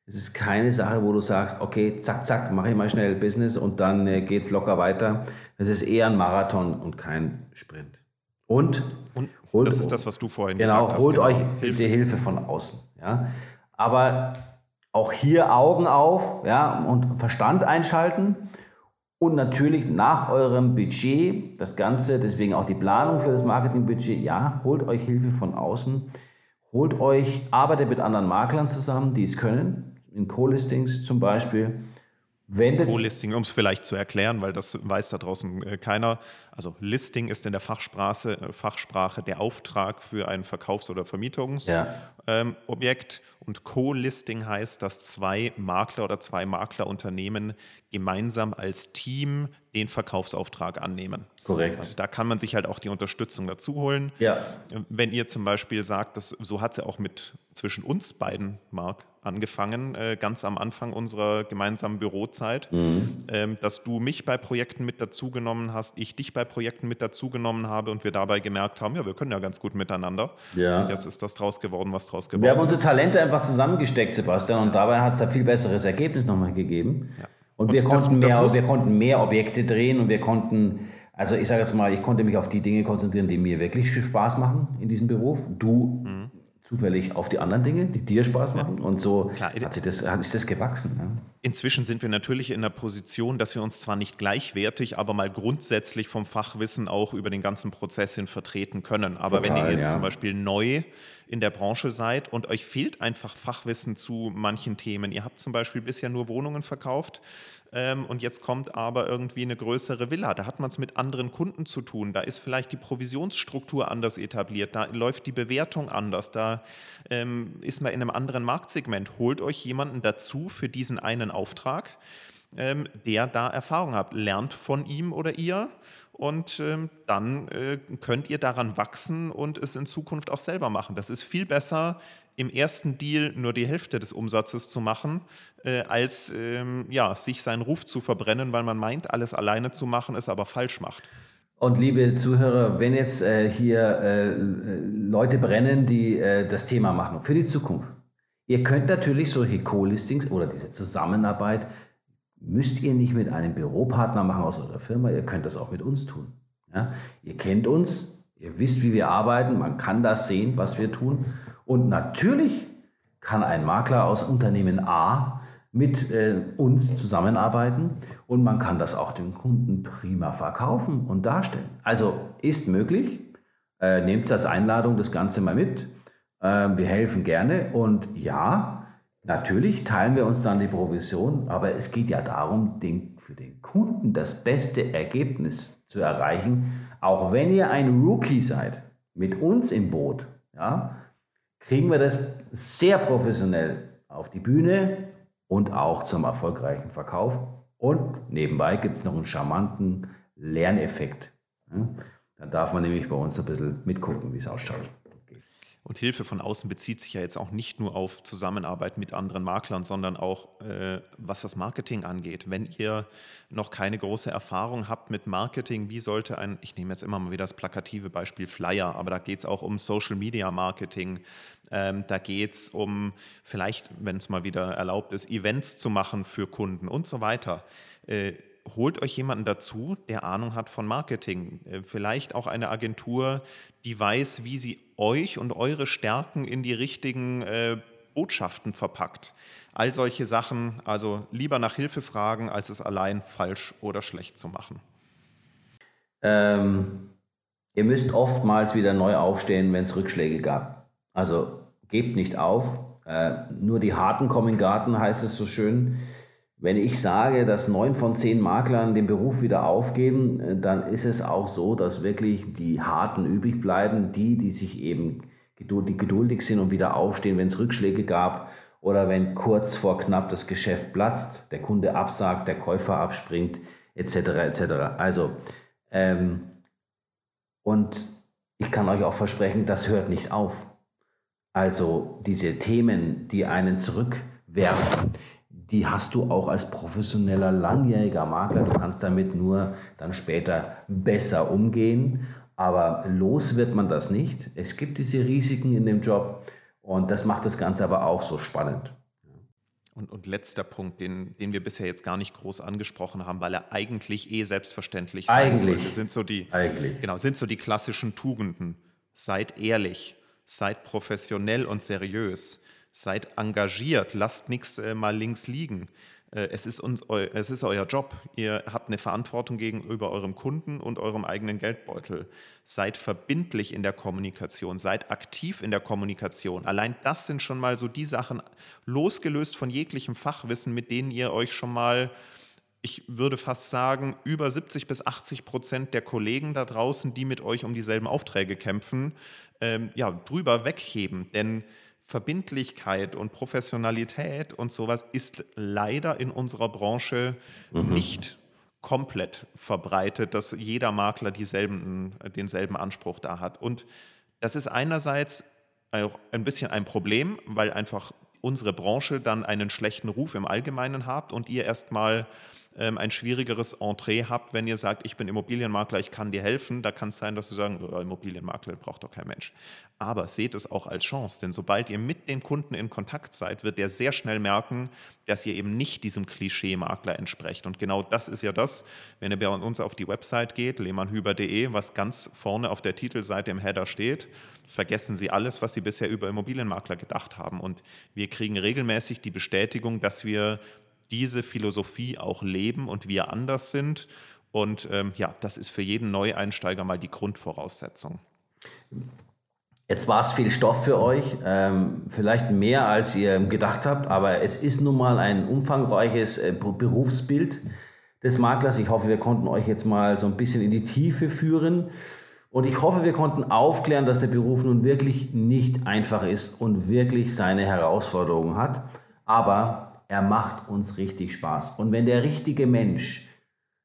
Es ist keine Sache, wo du sagst, okay, zack, zack, mache ich mal schnell Business und dann äh, geht es locker weiter. Es ist eher ein Marathon und kein Sprint. Und, und holt, das ist das, was du vorhin genau, gesagt hast. Holt genau, holt euch Hilfe. die Hilfe von außen. Ja? Aber auch hier Augen auf ja, und Verstand einschalten und natürlich nach eurem Budget das Ganze, deswegen auch die Planung für das Marketingbudget, ja, holt euch Hilfe von außen. Holt euch, arbeitet mit anderen Maklern zusammen, die es können, in Co-Listings zum Beispiel. Co-Listing, um es vielleicht zu erklären, weil das weiß da draußen äh, keiner. Also Listing ist in der Fachsprache, äh, Fachsprache der Auftrag für ein Verkaufs- oder Vermietungsobjekt. Ja. Ähm, und Co-Listing heißt, dass zwei Makler oder zwei Maklerunternehmen gemeinsam als Team den Verkaufsauftrag annehmen. Korrekt. Also da kann man sich halt auch die Unterstützung dazu holen. Ja. Wenn ihr zum Beispiel sagt, dass, so hat es ja auch mit zwischen uns beiden, Marc, angefangen, äh, ganz am Anfang unserer gemeinsamen Bürozeit, mhm. ähm, dass du mich bei Projekten mit dazugenommen hast, ich dich bei Projekten mit dazugenommen habe und wir dabei gemerkt haben, ja, wir können ja ganz gut miteinander. Ja. Und jetzt ist das draus geworden, was draus geworden ist. Wir haben unsere Talente einfach zusammengesteckt, Sebastian, und dabei hat es ein viel besseres Ergebnis nochmal gegeben. Ja. Und, und, wir, das, konnten das mehr, wir konnten mehr Objekte drehen und wir konnten, also ich sage jetzt mal, ich konnte mich auf die Dinge konzentrieren, die mir wirklich Spaß machen in diesem Beruf. Du mhm zufällig auf die anderen Dinge, die dir Spaß machen. Ja. Und so Klar, hat sich das, ist das gewachsen. Ja. Inzwischen sind wir natürlich in der Position, dass wir uns zwar nicht gleichwertig, aber mal grundsätzlich vom Fachwissen auch über den ganzen Prozess hin vertreten können. Aber Total, wenn ihr jetzt ja. zum Beispiel neu in der Branche seid und euch fehlt einfach Fachwissen zu manchen Themen, ihr habt zum Beispiel bisher nur Wohnungen verkauft, ähm, und jetzt kommt aber irgendwie eine größere Villa. Da hat man es mit anderen Kunden zu tun. Da ist vielleicht die Provisionsstruktur anders etabliert. Da läuft die Bewertung anders. Da ähm, ist man in einem anderen Marktsegment. Holt euch jemanden dazu für diesen einen Auftrag, ähm, der da Erfahrung hat. Lernt von ihm oder ihr und ähm, dann äh, könnt ihr daran wachsen und es in Zukunft auch selber machen. Das ist viel besser, im ersten Deal nur die Hälfte des Umsatzes zu machen, äh, als ähm, ja, sich seinen Ruf zu verbrennen, weil man meint, alles alleine zu machen, es aber falsch macht. Und liebe Zuhörer, wenn jetzt äh, hier äh, Leute brennen, die äh, das Thema machen für die Zukunft, ihr könnt natürlich solche Co-Listings oder diese Zusammenarbeit müsst ihr nicht mit einem Büropartner machen aus eurer Firma, ihr könnt das auch mit uns tun. Ja? Ihr kennt uns, ihr wisst, wie wir arbeiten, man kann das sehen, was wir tun. Und natürlich kann ein Makler aus Unternehmen A mit äh, uns zusammenarbeiten und man kann das auch dem Kunden prima verkaufen und darstellen. Also ist möglich. Äh, nehmt als Einladung das Ganze mal mit. Äh, wir helfen gerne und ja, Natürlich teilen wir uns dann die Provision, aber es geht ja darum, den, für den Kunden das beste Ergebnis zu erreichen. Auch wenn ihr ein Rookie seid, mit uns im Boot, ja, kriegen wir das sehr professionell auf die Bühne und auch zum erfolgreichen Verkauf. Und nebenbei gibt es noch einen charmanten Lerneffekt. Dann darf man nämlich bei uns ein bisschen mitgucken, wie es ausschaut. Und Hilfe von außen bezieht sich ja jetzt auch nicht nur auf Zusammenarbeit mit anderen Maklern, sondern auch, äh, was das Marketing angeht. Wenn ihr noch keine große Erfahrung habt mit Marketing, wie sollte ein, ich nehme jetzt immer mal wieder das plakative Beispiel Flyer, aber da geht es auch um Social Media Marketing. Ähm, da geht es um vielleicht, wenn es mal wieder erlaubt ist, Events zu machen für Kunden und so weiter. Äh, holt euch jemanden dazu, der Ahnung hat von Marketing. Äh, vielleicht auch eine Agentur, die weiß, wie sie euch und eure Stärken in die richtigen äh, Botschaften verpackt. All solche Sachen, also lieber nach Hilfe fragen, als es allein falsch oder schlecht zu machen. Ähm, ihr müsst oftmals wieder neu aufstehen, wenn es Rückschläge gab. Also gebt nicht auf. Äh, nur die Harten kommen in Garten, heißt es so schön. Wenn ich sage, dass neun von zehn Maklern den Beruf wieder aufgeben, äh, dann ist es auch so, dass wirklich die Harten übrig bleiben, die, die sich eben die geduldig sind und wieder aufstehen, wenn es Rückschläge gab oder wenn kurz vor knapp das Geschäft platzt, der Kunde absagt, der Käufer abspringt, etc. etc. Also, ähm, und ich kann euch auch versprechen, das hört nicht auf. Also diese Themen, die einen zurückwerfen, die hast du auch als professioneller langjähriger Makler. Du kannst damit nur dann später besser umgehen. Aber los wird man das nicht. Es gibt diese Risiken in dem Job und das macht das Ganze aber auch so spannend. Und, und letzter Punkt, den, den wir bisher jetzt gar nicht groß angesprochen haben, weil er eigentlich eh selbstverständlich sein eigentlich, sollte, sind so die, eigentlich. Genau, sind so die klassischen Tugenden. Seid ehrlich, seid professionell und seriös seid engagiert, lasst nichts äh, mal links liegen. Äh, es, ist uns, es ist euer Job. Ihr habt eine Verantwortung gegenüber eurem Kunden und eurem eigenen Geldbeutel. Seid verbindlich in der Kommunikation, seid aktiv in der Kommunikation. Allein das sind schon mal so die Sachen, losgelöst von jeglichem Fachwissen, mit denen ihr euch schon mal ich würde fast sagen, über 70 bis 80 Prozent der Kollegen da draußen, die mit euch um dieselben Aufträge kämpfen, ähm, ja, drüber wegheben. Denn Verbindlichkeit und Professionalität und sowas ist leider in unserer Branche mhm. nicht komplett verbreitet, dass jeder Makler dieselben, denselben Anspruch da hat. Und das ist einerseits auch ein bisschen ein Problem, weil einfach unsere Branche dann einen schlechten Ruf im Allgemeinen hat und ihr erstmal ähm, ein schwierigeres Entree habt, wenn ihr sagt, ich bin Immobilienmakler, ich kann dir helfen, da kann es sein, dass sie sagen, oh, Immobilienmakler braucht doch kein Mensch. Aber seht es auch als Chance, denn sobald ihr mit den Kunden in Kontakt seid, wird der sehr schnell merken, dass ihr eben nicht diesem Klischee-Makler entsprecht. Und genau das ist ja das, wenn ihr bei uns auf die Website geht, lehmannhüber.de, was ganz vorne auf der Titelseite im Header steht, vergessen Sie alles, was Sie bisher über Immobilienmakler gedacht haben. Und wir kriegen regelmäßig die Bestätigung, dass wir diese Philosophie auch leben und wir anders sind. Und ähm, ja, das ist für jeden Neueinsteiger mal die Grundvoraussetzung. Jetzt war es viel Stoff für euch, ähm, vielleicht mehr als ihr gedacht habt, aber es ist nun mal ein umfangreiches äh, Berufsbild des Maklers. Ich hoffe, wir konnten euch jetzt mal so ein bisschen in die Tiefe führen. Und ich hoffe, wir konnten aufklären, dass der Beruf nun wirklich nicht einfach ist und wirklich seine Herausforderungen hat. Aber er macht uns richtig Spaß. Und wenn der richtige Mensch,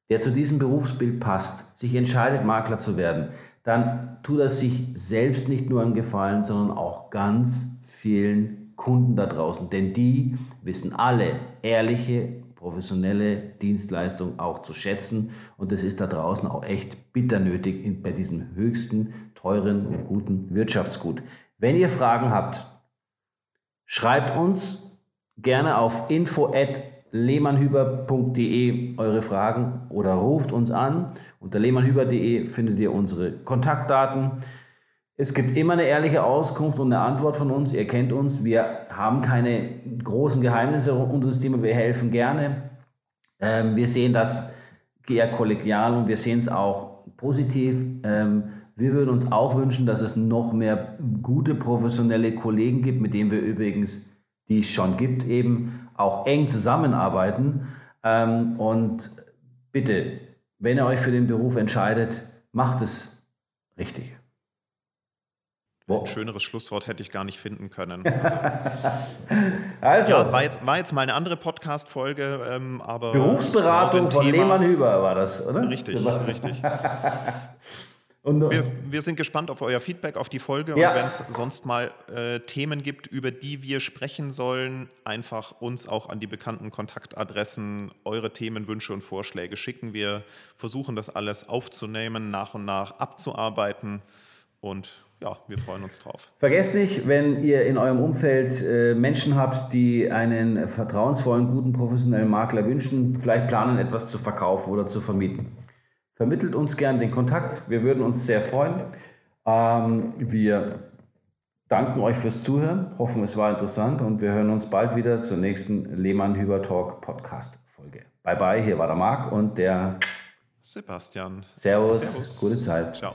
der zu diesem Berufsbild passt, sich entscheidet, Makler zu werden, dann tut er sich selbst nicht nur einen Gefallen, sondern auch ganz vielen Kunden da draußen. Denn die wissen alle ehrliche, professionelle Dienstleistung auch zu schätzen. Und das ist da draußen auch echt bitter nötig bei diesem höchsten, teuren und guten Wirtschaftsgut. Wenn ihr Fragen habt, schreibt uns gerne auf info@lehmannhüber.de eure Fragen oder ruft uns an. Unter lehmannhüber.de findet ihr unsere Kontaktdaten. Es gibt immer eine ehrliche Auskunft und eine Antwort von uns. Ihr kennt uns. Wir haben keine großen Geheimnisse unter das Thema. Wir helfen gerne. Ähm, wir sehen das eher kollegial und wir sehen es auch positiv. Ähm, wir würden uns auch wünschen, dass es noch mehr gute professionelle Kollegen gibt, mit denen wir übrigens die es schon gibt, eben auch eng zusammenarbeiten. Ähm, und bitte, wenn ihr euch für den Beruf entscheidet, macht es richtig. Wow. Ein schöneres Schlusswort hätte ich gar nicht finden können. Also, ja, war, jetzt, war jetzt mal eine andere Podcast-Folge, ähm, aber. Berufsberatung von Lehmann Hüber war das, oder? Richtig, richtig. Und, wir, wir, sind gespannt auf euer Feedback, auf die Folge. Ja. Und wenn es sonst mal äh, Themen gibt, über die wir sprechen sollen, einfach uns auch an die bekannten Kontaktadressen eure Themenwünsche und Vorschläge schicken. Wir versuchen das alles aufzunehmen, nach und nach abzuarbeiten. Und ja, wir freuen uns drauf. Vergesst nicht, wenn ihr in eurem Umfeld äh, Menschen habt, die einen vertrauensvollen, guten, professionellen Makler wünschen, vielleicht planen, etwas zu verkaufen oder zu vermieten Vermittelt uns gern den Kontakt. Wir würden uns sehr freuen. Ähm, wir danken euch fürs Zuhören, hoffen, es war interessant und wir hören uns bald wieder zur nächsten Lehmann-Hüber-Talk Podcast-Folge. Bye bye, hier war der Marc und der Sebastian. Servus, Servus. gute Zeit. Ciao.